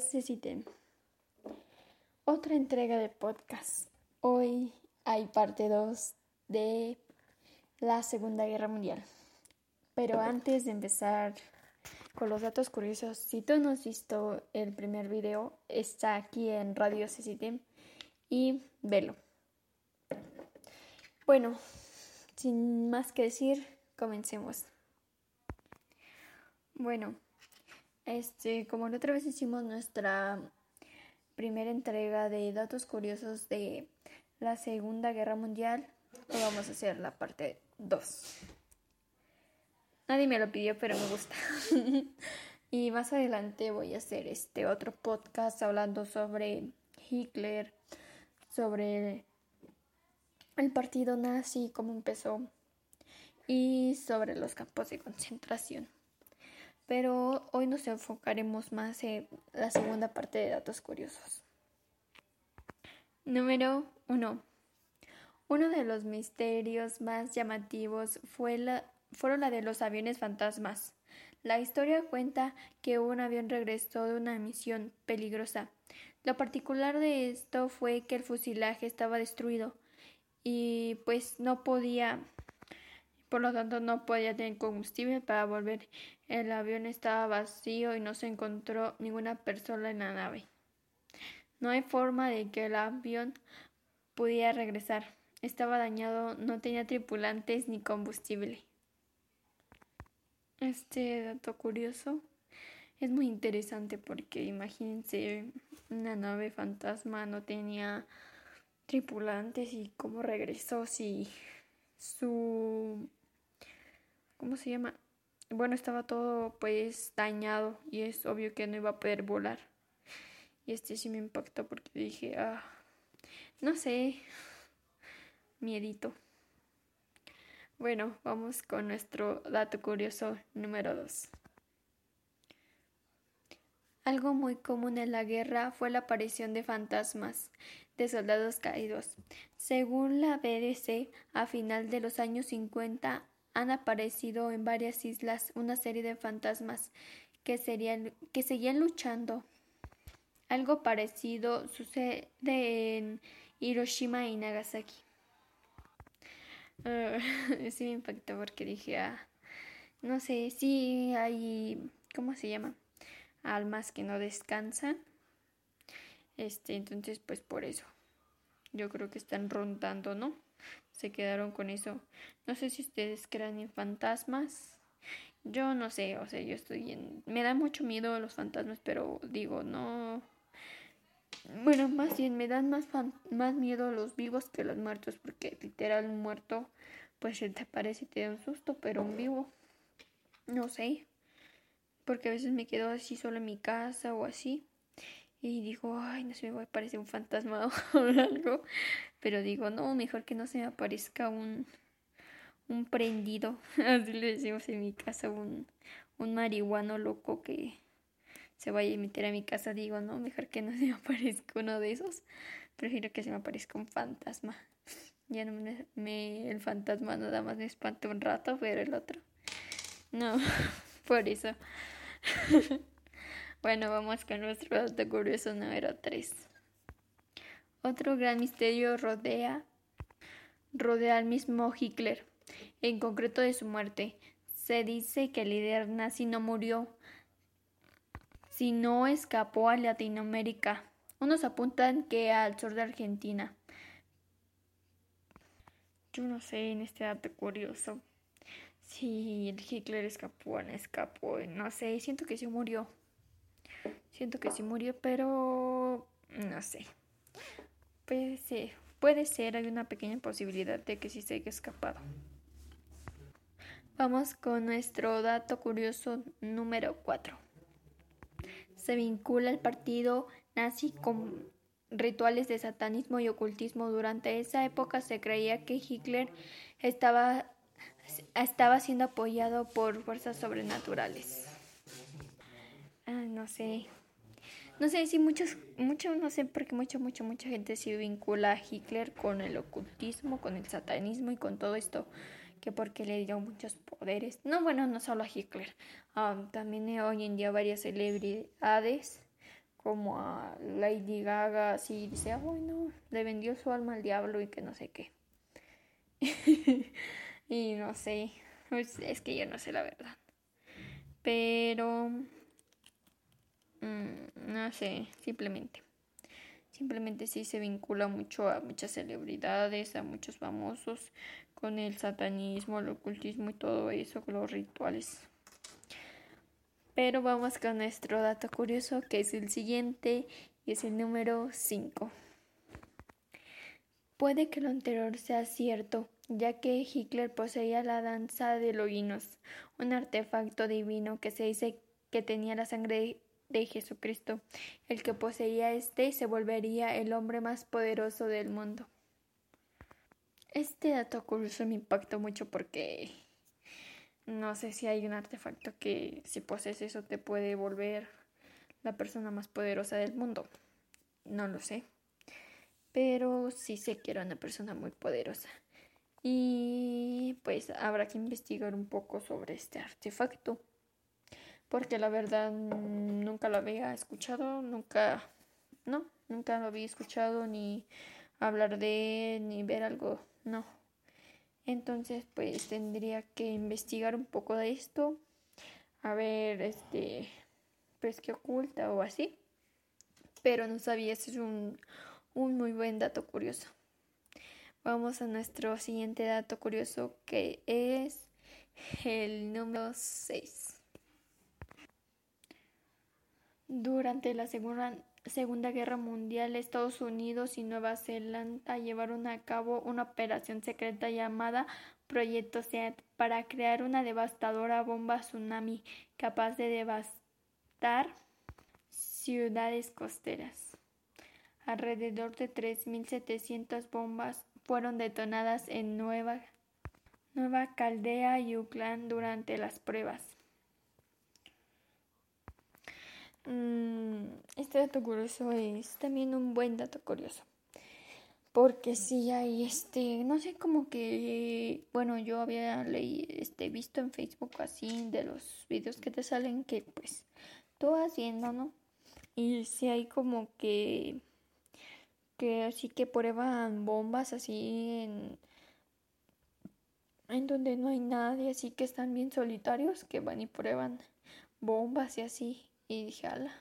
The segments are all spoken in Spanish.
Cecitem. Otra entrega de podcast. Hoy hay parte 2 de la Segunda Guerra Mundial. Pero antes de empezar con los datos curiosos, si tú no has visto el primer video, está aquí en Radio Cecitem y velo. Bueno, sin más que decir, comencemos. Bueno, este, como la otra vez hicimos nuestra primera entrega de datos curiosos de la Segunda Guerra Mundial, hoy vamos a hacer la parte 2. Nadie me lo pidió, pero me gusta. y más adelante voy a hacer este otro podcast hablando sobre Hitler, sobre el partido nazi, cómo empezó, y sobre los campos de concentración. Pero hoy nos enfocaremos más en la segunda parte de datos curiosos. Número 1. Uno de los misterios más llamativos fue la, fueron la de los aviones fantasmas. La historia cuenta que un avión regresó de una misión peligrosa. Lo particular de esto fue que el fusilaje estaba destruido y pues no podía, por lo tanto no podía tener combustible para volver. El avión estaba vacío y no se encontró ninguna persona en la nave. No hay forma de que el avión pudiera regresar. Estaba dañado, no tenía tripulantes ni combustible. Este dato curioso es muy interesante porque imagínense una nave fantasma no tenía tripulantes y cómo regresó si su ¿cómo se llama? Bueno, estaba todo pues dañado y es obvio que no iba a poder volar. Y este sí me impactó porque dije, ah, no sé, miedito. Bueno, vamos con nuestro dato curioso número 2. Algo muy común en la guerra fue la aparición de fantasmas de soldados caídos. Según la BDC, a final de los años 50 han aparecido en varias islas una serie de fantasmas que, serían, que seguían luchando. Algo parecido sucede en Hiroshima y Nagasaki. Uh, sí me impactó porque dije, ah, no sé, sí hay, ¿cómo se llama? almas que no descansan. Este, entonces, pues por eso. Yo creo que están rondando, ¿no? Se quedaron con eso. No sé si ustedes crean en fantasmas. Yo no sé, o sea, yo estoy en... Me da mucho miedo los fantasmas, pero digo, no... Bueno, más bien me dan más, más miedo los vivos que los muertos, porque literal un muerto, pues se te aparece y te da un susto, pero un vivo, no sé porque a veces me quedo así solo en mi casa o así y digo, ay, no se me va a aparecer un fantasma o algo, pero digo, no, mejor que no se me aparezca un, un prendido, así le decimos en mi casa, un, un marihuano loco que se vaya a meter a mi casa, digo, no, mejor que no se me aparezca uno de esos, prefiero que se me aparezca un fantasma. Ya no me, el fantasma nada más me espanta un rato, pero el otro, no, por eso. Bueno, vamos con nuestro dato curioso número 3. Otro gran misterio rodea, rodea al mismo Hitler, en concreto de su muerte. Se dice que el líder nazi no murió, sino escapó a Latinoamérica. Unos apuntan que al sur de Argentina. Yo no sé en este dato curioso. Sí, el Hitler escapó, no escapó, no sé, siento que sí murió. Siento que sí murió, pero no sé. Puede ser, puede ser, hay una pequeña posibilidad de que sí se haya escapado. Vamos con nuestro dato curioso número 4. Se vincula el partido nazi con rituales de satanismo y ocultismo. Durante esa época se creía que Hitler estaba estaba siendo apoyado por fuerzas sobrenaturales. Ah, no sé. No sé si muchos, mucho, no sé, porque mucha, mucha, mucha gente se vincula a Hitler con el ocultismo, con el satanismo y con todo esto que porque le dio muchos poderes. No, bueno, no solo a Hitler, también hoy en día varias celebridades como a Lady Gaga, así dice, ah, bueno, le vendió su alma al diablo y que no sé qué. y no sé, pues, es que yo no sé la verdad. Pero, mm, no sé, simplemente. Simplemente sí se vincula mucho a muchas celebridades, a muchos famosos, con el satanismo, el ocultismo y todo eso, con los rituales. Pero vamos con nuestro dato curioso, que es el siguiente, y es el número 5. Puede que lo anterior sea cierto, ya que Hitler poseía la danza de Loginos, un artefacto divino que se dice que tenía la sangre de Jesucristo. El que poseía este se volvería el hombre más poderoso del mundo. Este dato curioso me impactó mucho porque no sé si hay un artefacto que si posees eso te puede volver la persona más poderosa del mundo. No lo sé. Pero sí sé que era una persona muy poderosa. Y pues habrá que investigar un poco sobre este artefacto porque la verdad nunca lo había escuchado, nunca, no, nunca lo había escuchado ni hablar de él, ni ver algo, no. Entonces, pues tendría que investigar un poco de esto, a ver, este, pues qué oculta o así. Pero no sabía, ese es un, un muy buen dato curioso. Vamos a nuestro siguiente dato curioso que es el número 6. Durante la Segunda Guerra Mundial, Estados Unidos y Nueva Zelanda llevaron a cabo una operación secreta llamada Proyecto SEAT para crear una devastadora bomba tsunami capaz de devastar ciudades costeras. Alrededor de 3.700 bombas fueron detonadas en Nueva, Nueva Caldea y Auckland durante las pruebas. Mm, este dato curioso es también un buen dato curioso. Porque sí hay este, no sé, como que, bueno, yo había leído, este, visto en Facebook así de los videos que te salen que pues tú vas viendo, ¿no? Y sí hay como que, que así que prueban bombas así en, en donde no hay nadie, así que están bien solitarios, que van y prueban bombas y así. Y dije, ala.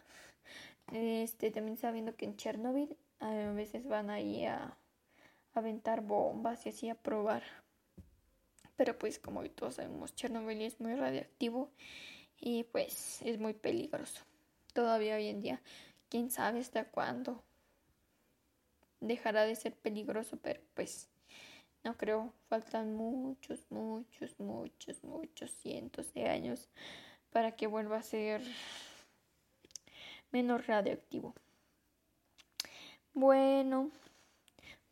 Este, también estaba viendo que en Chernobyl a veces van ahí a, aventar bombas y así a probar. Pero pues como todos sabemos, Chernobyl es muy radiactivo y pues es muy peligroso. Todavía hoy en día, quién sabe hasta cuándo dejará de ser peligroso, pero pues no creo, faltan muchos, muchos, muchos, muchos cientos de años para que vuelva a ser menos radioactivo. Bueno,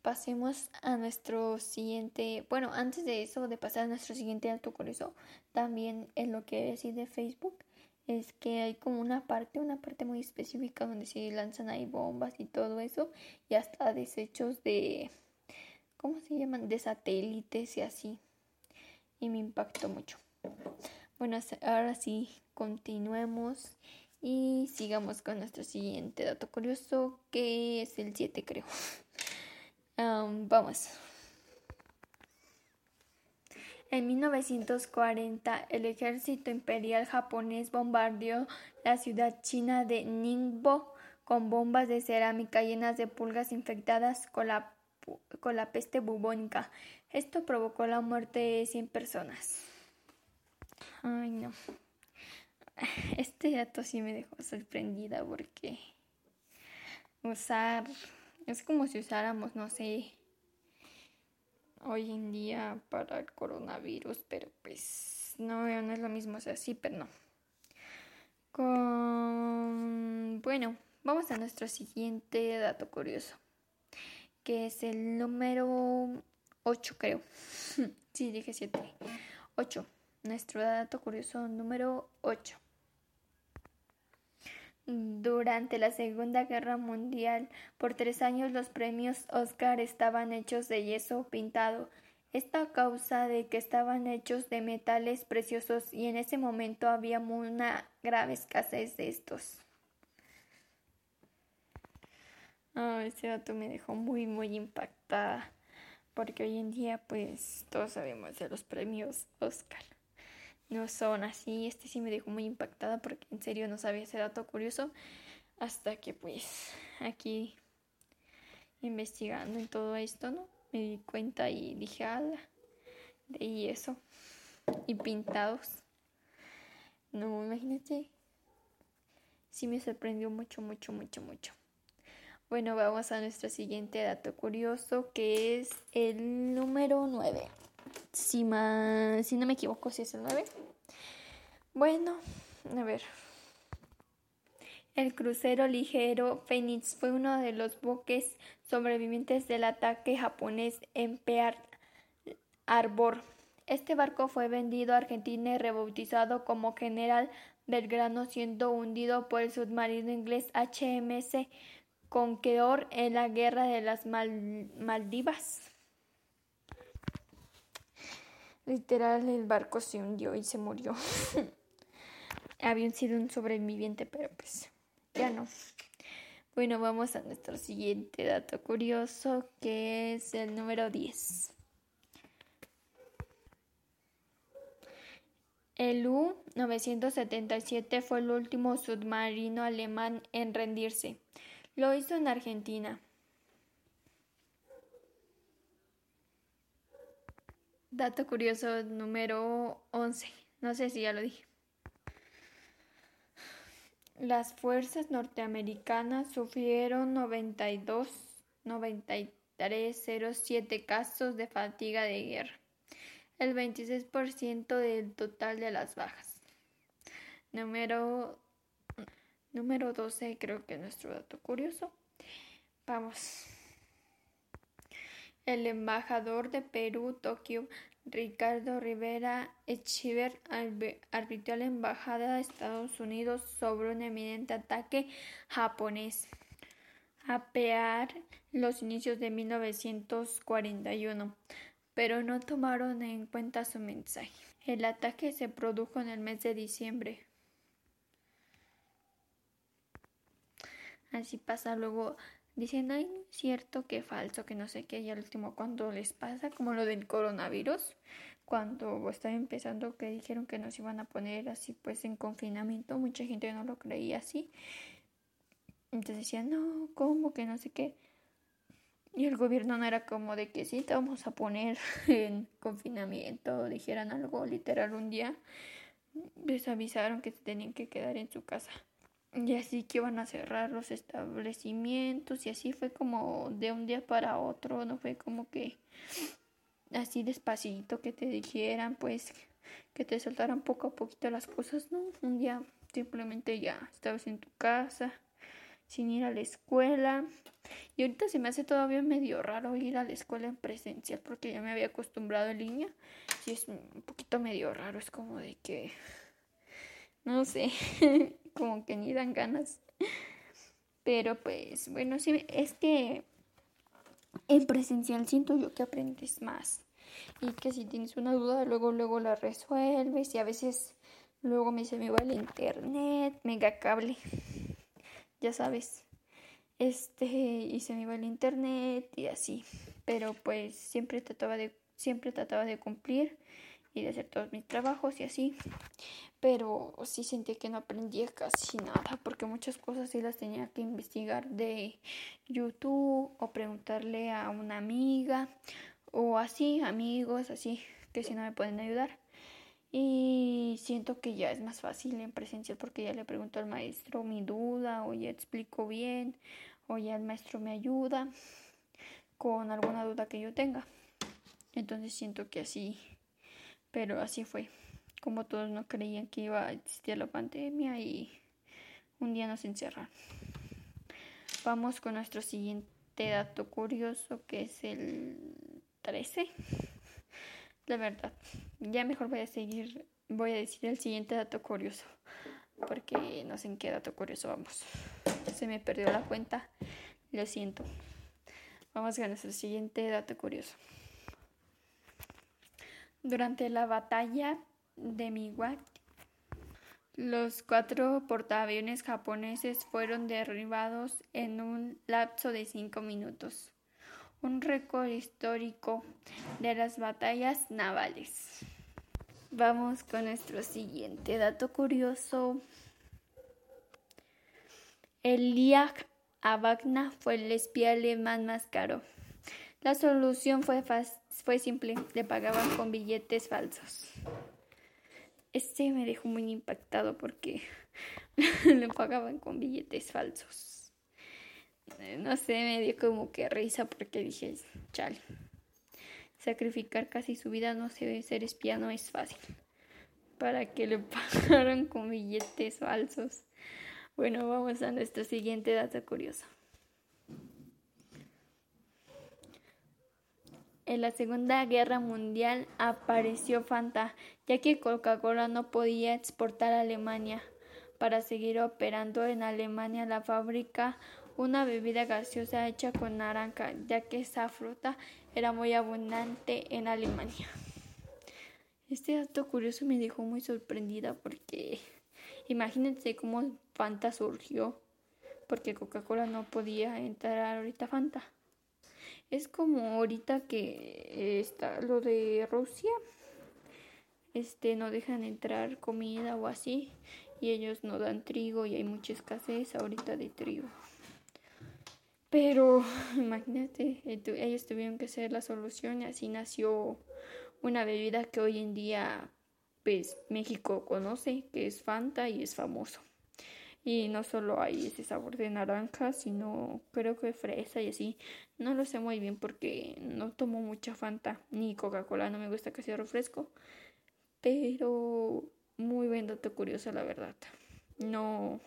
pasemos a nuestro siguiente, bueno, antes de eso, de pasar a nuestro siguiente dato curioso, también en lo que decir de Facebook, es que hay como una parte, una parte muy específica donde se lanzan ahí bombas y todo eso, y hasta desechos de, ¿cómo se llaman? De satélites y así. Y me impactó mucho. Bueno, ahora sí, continuemos y sigamos con nuestro siguiente dato curioso, que es el 7, creo. vamos. En 1940, el ejército imperial japonés bombardeó la ciudad china de Ningbo con bombas de cerámica llenas de pulgas infectadas con la, con la peste bubónica. Esto provocó la muerte de 100 personas. Ay, no. Este dato sí me dejó sorprendida porque usar es como si usáramos, no sé, hoy en día para el coronavirus, pero pues no, no es lo mismo, o sea, sí, pero no. Con... Bueno, vamos a nuestro siguiente dato curioso, que es el número 8, creo. sí, dije 7. 8. Nuestro dato curioso número 8. Durante la Segunda Guerra Mundial, por tres años los premios Oscar estaban hechos de yeso pintado. Esto a causa de que estaban hechos de metales preciosos y en ese momento había una grave escasez de estos. Oh, ese dato me dejó muy, muy impactada, porque hoy en día, pues, todos sabemos de los premios Oscar. No son así, este sí me dejó muy impactada porque en serio no sabía ese dato curioso hasta que, pues, aquí investigando en todo esto, ¿no? Me di cuenta y dije, ala, de eso. Y pintados. No, imagínate. Sí me sorprendió mucho, mucho, mucho, mucho. Bueno, vamos a nuestro siguiente dato curioso, que es el número 9. Si, si no me equivoco, si es el 9. Bueno, a ver. El crucero ligero Phoenix fue uno de los buques sobrevivientes del ataque japonés en Pearl Harbor. Este barco fue vendido a Argentina y rebautizado como General Belgrano, siendo hundido por el submarino inglés HMS Conqueror en la guerra de las Maldivas. Literal, el barco se hundió y se murió. Había sido un sobreviviente, pero pues ya no. Bueno, vamos a nuestro siguiente dato curioso, que es el número 10. El U-977 fue el último submarino alemán en rendirse. Lo hizo en Argentina. Dato curioso número 11. No sé si ya lo dije. Las fuerzas norteamericanas sufrieron 92, 9307 casos de fatiga de guerra, el 26% del total de las bajas. Número Número 12, creo que nuestro dato curioso. Vamos. El embajador de Perú, Tokio, Ricardo Rivera Echiver, arbitró a la embajada de Estados Unidos sobre un eminente ataque japonés a pear los inicios de 1941, pero no tomaron en cuenta su mensaje. El ataque se produjo en el mes de diciembre Así pasa luego dicen, ay, cierto, que falso, que no sé qué, y al último cuando les pasa, como lo del coronavirus, cuando estaba empezando que dijeron que nos iban a poner así pues en confinamiento, mucha gente no lo creía así. Entonces decían, no, ¿cómo que no sé qué? Y el gobierno no era como de que sí, te vamos a poner en confinamiento, dijeran algo literal un día, les avisaron que se tenían que quedar en su casa y así que iban a cerrar los establecimientos y así fue como de un día para otro, no fue como que así despacito que te dijeran pues que te soltaran poco a poquito las cosas, no, un día simplemente ya estabas en tu casa sin ir a la escuela. Y ahorita se me hace todavía medio raro ir a la escuela en presencial porque ya me había acostumbrado en línea y es un poquito medio raro, es como de que no sé como que ni dan ganas. Pero pues bueno, sí, es que en presencial siento yo que aprendes más. Y que si tienes una duda luego luego la resuelves. Y a veces luego me se me va el internet, mega cable, ya sabes, este y se me va el internet y así, pero pues siempre trataba de siempre trataba de cumplir y de hacer todos mis trabajos y así pero sí sentí que no aprendía casi nada porque muchas cosas sí las tenía que investigar de YouTube o preguntarle a una amiga o así, amigos, así que si no me pueden ayudar. Y siento que ya es más fácil en presencial porque ya le pregunto al maestro mi duda o ya explico bien o ya el maestro me ayuda con alguna duda que yo tenga. Entonces siento que así, pero así fue como todos no creían que iba a existir la pandemia y un día nos encerraron. Vamos con nuestro siguiente dato curioso que es el 13. La verdad, ya mejor voy a seguir, voy a decir el siguiente dato curioso porque no sé en qué dato curioso vamos. Se me perdió la cuenta, lo siento. Vamos a nuestro siguiente dato curioso. Durante la batalla de Miwak, los cuatro portaaviones japoneses fueron derribados en un lapso de cinco minutos, un récord histórico de las batallas navales. Vamos con nuestro siguiente dato curioso. El Liag Abagna fue el espía alemán más caro. La solución fue, fue simple, le pagaban con billetes falsos. Este me dejó muy impactado porque le pagaban con billetes falsos. No sé, me dio como que risa porque dije, chale sacrificar casi su vida, no sé, ser espía no es fácil. Para que le pagaran con billetes falsos. Bueno, vamos a nuestro siguiente dato curioso. En la Segunda Guerra Mundial apareció Fanta, ya que Coca-Cola no podía exportar a Alemania. Para seguir operando en Alemania, la fábrica una bebida gaseosa hecha con naranja, ya que esa fruta era muy abundante en Alemania. Este dato curioso me dejó muy sorprendida porque imagínense cómo Fanta surgió, porque Coca-Cola no podía entrar ahorita Fanta. Es como ahorita que está lo de Rusia, este no dejan entrar comida o así y ellos no dan trigo y hay mucha escasez ahorita de trigo. Pero imagínate, ellos tuvieron que ser la solución y así nació una bebida que hoy en día pues México conoce, que es Fanta y es famoso. Y no solo hay ese sabor de naranja, sino creo que fresa y así. No lo sé muy bien porque no tomo mucha Fanta ni Coca-Cola, no me gusta casi el refresco. Pero muy buen dato curioso, la verdad. No,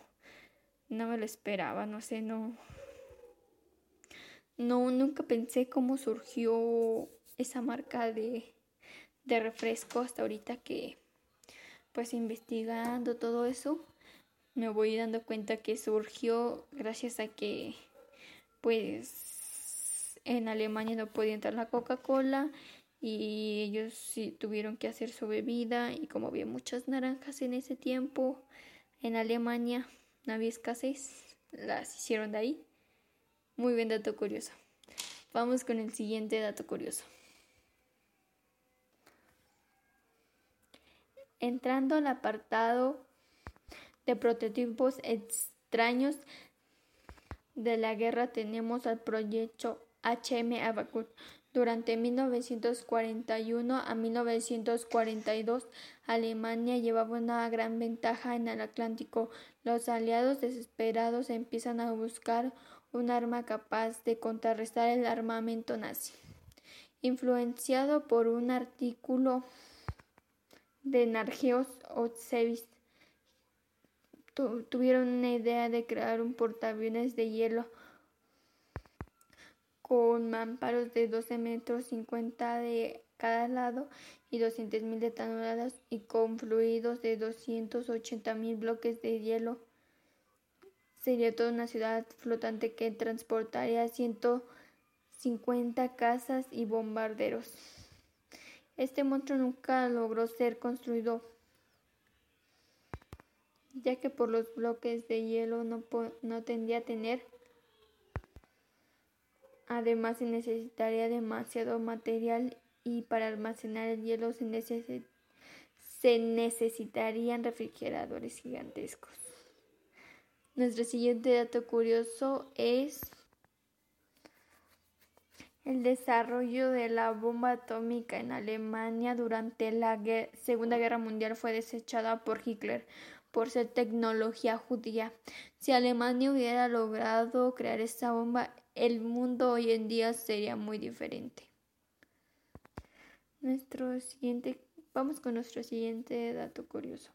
no me lo esperaba, no sé, no, no, nunca pensé cómo surgió esa marca de, de refresco hasta ahorita que pues investigando todo eso me voy dando cuenta que surgió gracias a que pues en Alemania no podía entrar la Coca-Cola y ellos sí tuvieron que hacer su bebida y como había muchas naranjas en ese tiempo en Alemania no había escasez las hicieron de ahí muy bien dato curioso. Vamos con el siguiente dato curioso. Entrando al apartado de prototipos extraños de la guerra tenemos al proyecto HM Abacut. Durante 1941 a 1942, Alemania llevaba una gran ventaja en el Atlántico. Los aliados desesperados empiezan a buscar un arma capaz de contrarrestar el armamento nazi. Influenciado por un artículo de Nargeos Otsevis, tuvieron una idea de crear un portaaviones de hielo con mamparos de 12 metros 50 de cada lado y 200.000 de toneladas y con fluidos de 280.000 bloques de hielo Sería toda una ciudad flotante que transportaría 150 casas y bombarderos. Este monstruo nunca logró ser construido, ya que por los bloques de hielo no, no tendría a tener. Además, se necesitaría demasiado material y para almacenar el hielo se, se necesitarían refrigeradores gigantescos. Nuestro siguiente dato curioso es el desarrollo de la bomba atómica en Alemania durante la Segunda Guerra Mundial fue desechada por Hitler por ser tecnología judía. Si Alemania hubiera logrado crear esta bomba, el mundo hoy en día sería muy diferente. Nuestro siguiente, vamos con nuestro siguiente dato curioso.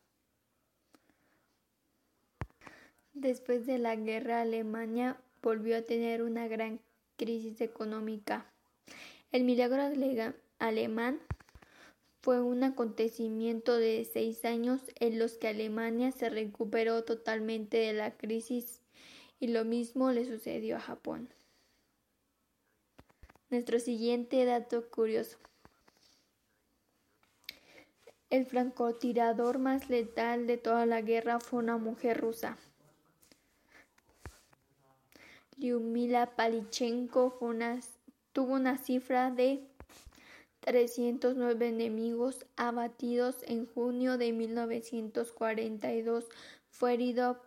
Después de la guerra, Alemania volvió a tener una gran crisis económica. El milagro alemán fue un acontecimiento de seis años en los que Alemania se recuperó totalmente de la crisis y lo mismo le sucedió a Japón. Nuestro siguiente dato curioso. El francotirador más letal de toda la guerra fue una mujer rusa. Lyudmila Palichenko tuvo una cifra de 309 enemigos abatidos en junio de 1942. Fue herido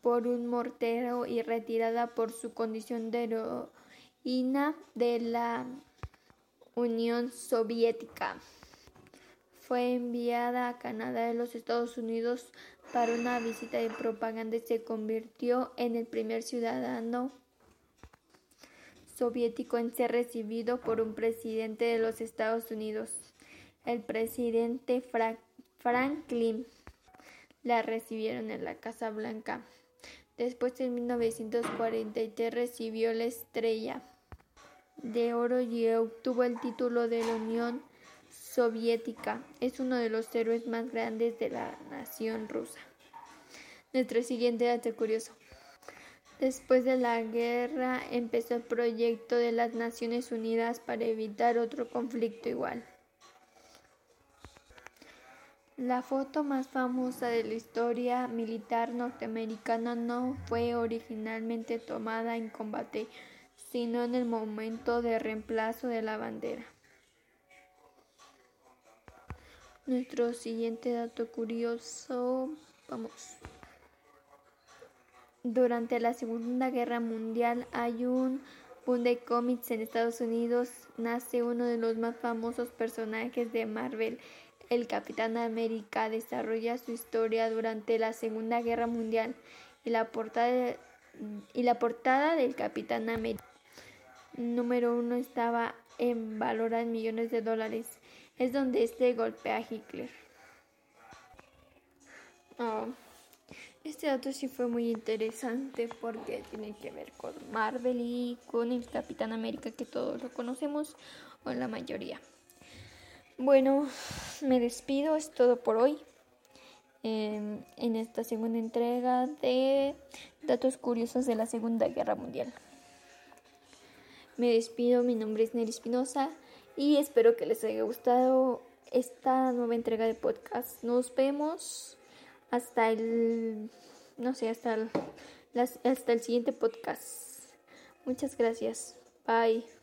por un mortero y retirada por su condición de heroína de la Unión Soviética. Fue enviada a Canadá de los Estados Unidos para una visita de propaganda y se convirtió en el primer ciudadano soviético en ser recibido por un presidente de los Estados Unidos. El presidente Franklin la recibieron en la Casa Blanca. Después en 1943 recibió la estrella de oro y obtuvo el título de la Unión Soviética. Es uno de los héroes más grandes de la nación rusa. Nuestro siguiente dato curioso. Después de la guerra empezó el proyecto de las Naciones Unidas para evitar otro conflicto igual. La foto más famosa de la historia militar norteamericana no fue originalmente tomada en combate, sino en el momento de reemplazo de la bandera. Nuestro siguiente dato curioso, vamos. Durante la Segunda Guerra Mundial hay un boom de cómics en Estados Unidos. Nace uno de los más famosos personajes de Marvel, el Capitán América. Desarrolla su historia durante la Segunda Guerra Mundial y la portada, del Capitán América número uno estaba en valor en millones de dólares. Es donde este golpea a Hitler. Oh. Este dato sí fue muy interesante porque tiene que ver con Marvel y con el Capitán América que todos lo conocemos o la mayoría. Bueno, me despido, es todo por hoy. Em, en esta segunda entrega de datos curiosos de la Segunda Guerra Mundial. Me despido, mi nombre es Nelly Espinosa y espero que les haya gustado esta nueva entrega de podcast. Nos vemos hasta el, no sé, hasta el, hasta el siguiente podcast. Muchas gracias. Bye.